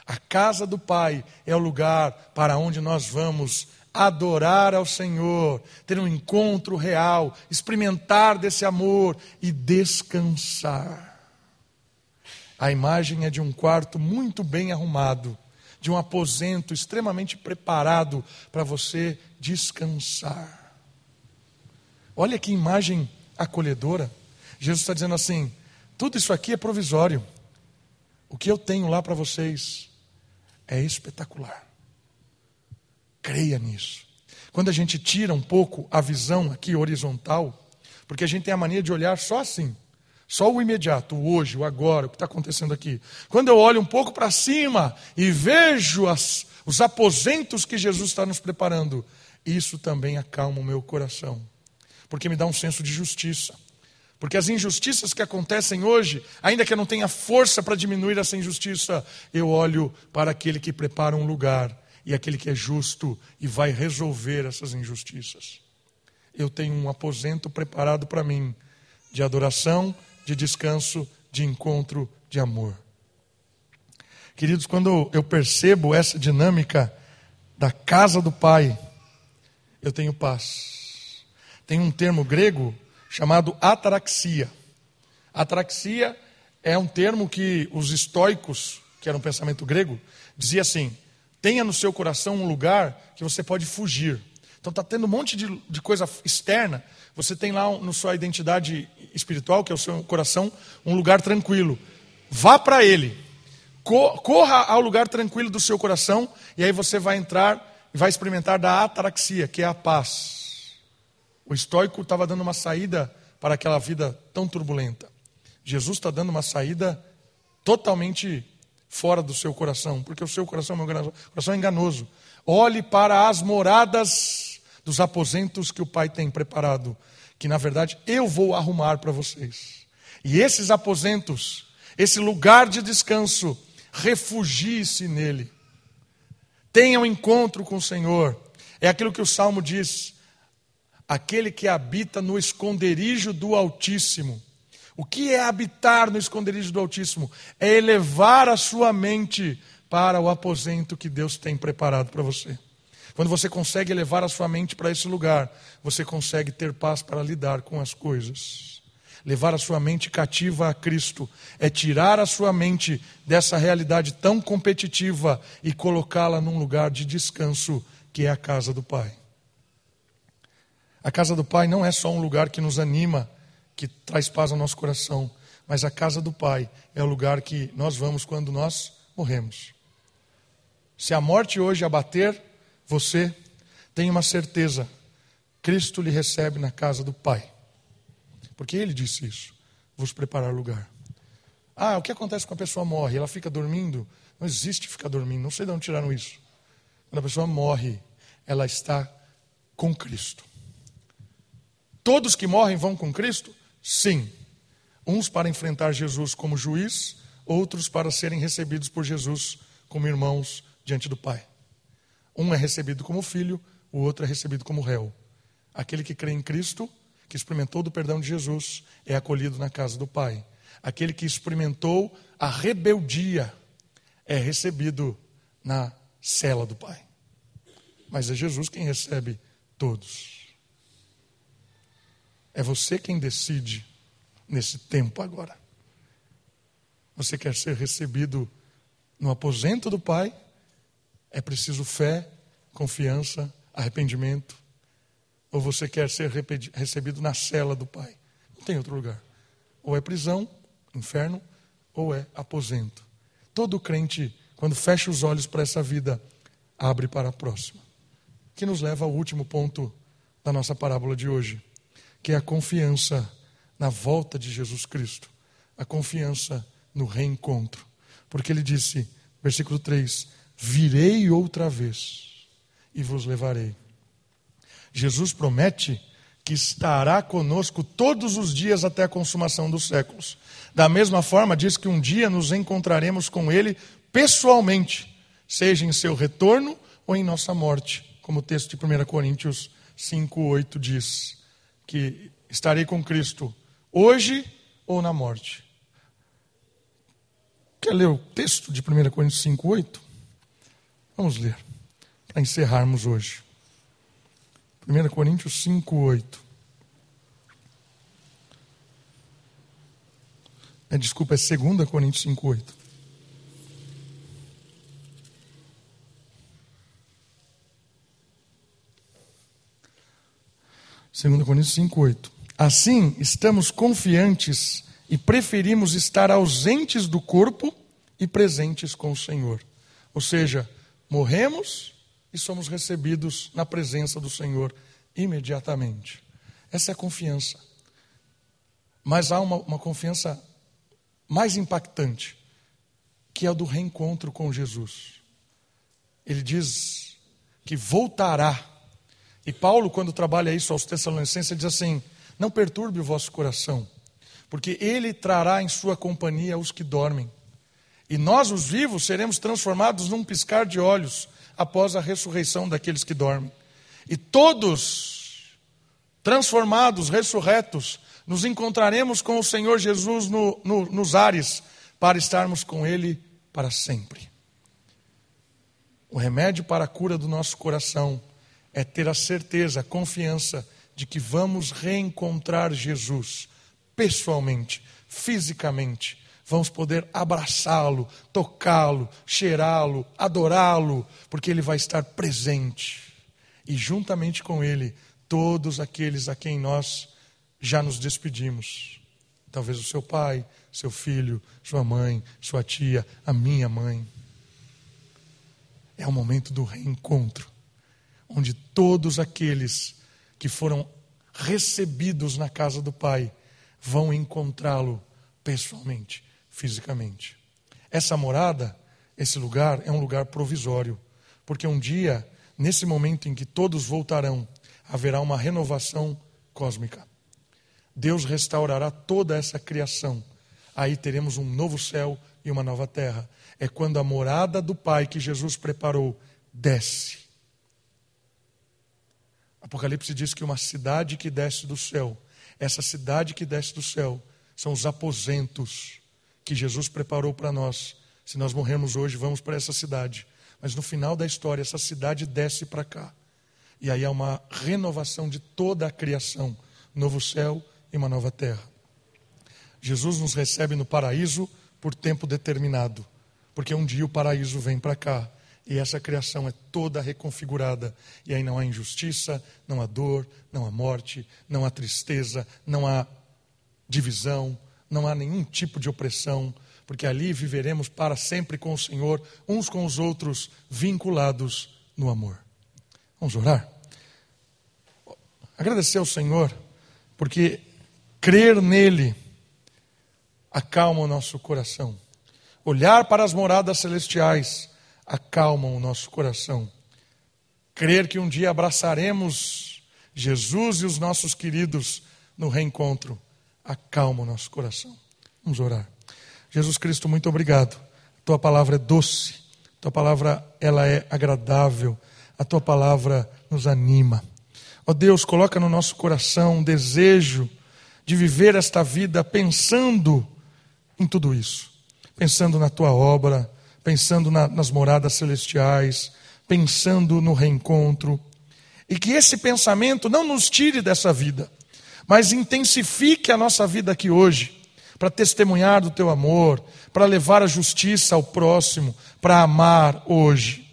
A casa do Pai é o lugar para onde nós vamos adorar ao Senhor, ter um encontro real, experimentar desse amor e descansar. A imagem é de um quarto muito bem arrumado, de um aposento extremamente preparado para você descansar. Olha que imagem acolhedora. Jesus está dizendo assim: tudo isso aqui é provisório. O que eu tenho lá para vocês é espetacular. Creia nisso. Quando a gente tira um pouco a visão aqui horizontal, porque a gente tem a mania de olhar só assim, só o imediato, o hoje, o agora, o que está acontecendo aqui. Quando eu olho um pouco para cima e vejo as, os aposentos que Jesus está nos preparando, isso também acalma o meu coração, porque me dá um senso de justiça. Porque as injustiças que acontecem hoje, ainda que eu não tenha força para diminuir essa injustiça, eu olho para aquele que prepara um lugar e aquele que é justo e vai resolver essas injustiças. Eu tenho um aposento preparado para mim de adoração, de descanso, de encontro, de amor. Queridos, quando eu percebo essa dinâmica da casa do Pai, eu tenho paz. Tem um termo grego chamado ataraxia. Ataraxia é um termo que os estoicos, que era um pensamento grego, dizia assim: tenha no seu coração um lugar que você pode fugir. Então está tendo um monte de, de, coisa externa. Você tem lá na sua identidade espiritual, que é o seu coração, um lugar tranquilo. Vá para ele. Corra ao lugar tranquilo do seu coração, e aí você vai entrar e vai experimentar da ataraxia, que é a paz. O estoico estava dando uma saída para aquela vida tão turbulenta. Jesus está dando uma saída totalmente fora do seu coração, porque o seu coração, meu coração é enganoso. Olhe para as moradas dos aposentos que o Pai tem preparado, que na verdade eu vou arrumar para vocês. E esses aposentos, esse lugar de descanso, refugie-se nele. Tenha um encontro com o Senhor. É aquilo que o Salmo diz: aquele que habita no esconderijo do Altíssimo. O que é habitar no esconderijo do Altíssimo? É elevar a sua mente para o aposento que Deus tem preparado para você. Quando você consegue elevar a sua mente para esse lugar, você consegue ter paz para lidar com as coisas. Levar a sua mente cativa a Cristo é tirar a sua mente dessa realidade tão competitiva e colocá-la num lugar de descanso que é a casa do Pai. A casa do Pai não é só um lugar que nos anima, que traz paz ao nosso coração, mas a casa do Pai é o lugar que nós vamos quando nós morremos. Se a morte hoje abater você, tenha uma certeza: Cristo lhe recebe na casa do Pai. Porque ele disse isso: vos preparar lugar. Ah, o que acontece quando a pessoa morre? Ela fica dormindo? Não existe ficar dormindo, não sei de onde tiraram isso. Quando a pessoa morre, ela está com Cristo. Todos que morrem vão com Cristo? Sim. Uns para enfrentar Jesus como juiz, outros para serem recebidos por Jesus como irmãos diante do Pai. Um é recebido como filho, o outro é recebido como réu. Aquele que crê em Cristo, que experimentou do perdão de Jesus, é acolhido na casa do Pai. Aquele que experimentou a rebeldia é recebido na cela do Pai. Mas é Jesus quem recebe todos. É você quem decide nesse tempo agora. Você quer ser recebido no aposento do Pai? É preciso fé, confiança, arrependimento. Ou você quer ser recebido na cela do Pai? Não tem outro lugar. Ou é prisão, inferno, ou é aposento. Todo crente, quando fecha os olhos para essa vida, abre para a próxima. Que nos leva ao último ponto da nossa parábola de hoje que é a confiança na volta de Jesus Cristo, a confiança no reencontro. Porque ele disse, versículo 3: Virei outra vez e vos levarei. Jesus promete que estará conosco todos os dias até a consumação dos séculos. Da mesma forma, diz que um dia nos encontraremos com Ele pessoalmente, seja em seu retorno ou em nossa morte, como o texto de 1 Coríntios 5, 8 diz, que estarei com Cristo hoje ou na morte. Quer ler o texto de 1 Coríntios 5, 8? Vamos ler, para encerrarmos hoje. 1 Coríntios 5, 8. É, desculpa, é 2 Coríntios 5, 8. Segunda Coríntios 5, 8. Assim, estamos confiantes e preferimos estar ausentes do corpo e presentes com o Senhor. Ou seja, morremos e somos recebidos na presença do Senhor imediatamente. Essa é a confiança. Mas há uma, uma confiança mais impactante, que é a do reencontro com Jesus. Ele diz que voltará. E Paulo, quando trabalha isso aos Tessalonicenses, diz assim: Não perturbe o vosso coração, porque ele trará em sua companhia os que dormem. E nós, os vivos, seremos transformados num piscar de olhos após a ressurreição daqueles que dormem. E todos, transformados, ressurretos, nos encontraremos com o Senhor Jesus no, no, nos ares para estarmos com Ele para sempre. O remédio para a cura do nosso coração é ter a certeza, a confiança de que vamos reencontrar Jesus pessoalmente, fisicamente, vamos poder abraçá-lo, tocá-lo, cheirá-lo, adorá-lo, porque ele vai estar presente. E juntamente com ele, todos aqueles a quem nós já nos despedimos. Talvez o seu pai, seu filho, sua mãe, sua tia, a minha mãe. É o momento do reencontro, onde todos aqueles que foram recebidos na casa do Pai vão encontrá-lo pessoalmente fisicamente. Essa morada, esse lugar, é um lugar provisório, porque um dia, nesse momento em que todos voltarão, haverá uma renovação cósmica. Deus restaurará toda essa criação. Aí teremos um novo céu e uma nova terra. É quando a morada do Pai que Jesus preparou desce. Apocalipse diz que uma cidade que desce do céu, essa cidade que desce do céu, são os aposentos que Jesus preparou para nós. Se nós morrermos hoje, vamos para essa cidade. Mas no final da história, essa cidade desce para cá. E aí há uma renovação de toda a criação novo céu e uma nova terra. Jesus nos recebe no paraíso por tempo determinado, porque um dia o paraíso vem para cá e essa criação é toda reconfigurada. E aí não há injustiça, não há dor, não há morte, não há tristeza, não há divisão, não há nenhum tipo de opressão, porque ali viveremos para sempre com o Senhor, uns com os outros, vinculados no amor. Vamos orar? Agradecer ao Senhor, porque crer nele acalma o nosso coração. Olhar para as moradas celestiais acalma o nosso coração. Crer que um dia abraçaremos Jesus e os nossos queridos no reencontro acalma o nosso coração. Vamos orar. Jesus Cristo, muito obrigado. Tua palavra é doce, tua palavra ela é agradável, a tua palavra nos anima. Ó oh Deus, coloca no nosso coração um desejo de viver esta vida pensando em tudo isso, pensando na tua obra, pensando na, nas moradas celestiais, pensando no reencontro, e que esse pensamento não nos tire dessa vida, mas intensifique a nossa vida aqui hoje, para testemunhar do teu amor, para levar a justiça ao próximo, para amar hoje.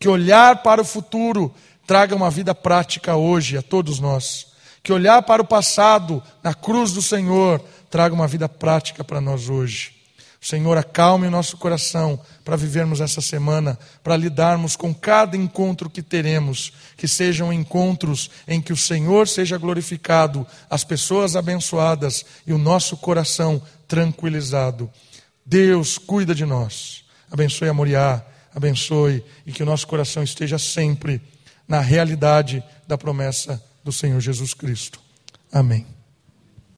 Que olhar para o futuro traga uma vida prática hoje a todos nós. Que olhar para o passado, na cruz do Senhor, traga uma vida prática para nós hoje. Senhor acalme o nosso coração para vivermos essa semana, para lidarmos com cada encontro que teremos, que sejam encontros em que o Senhor seja glorificado, as pessoas abençoadas e o nosso coração tranquilizado. Deus cuida de nós. Abençoe a Moriá, abençoe e que o nosso coração esteja sempre na realidade da promessa do Senhor Jesus Cristo. Amém.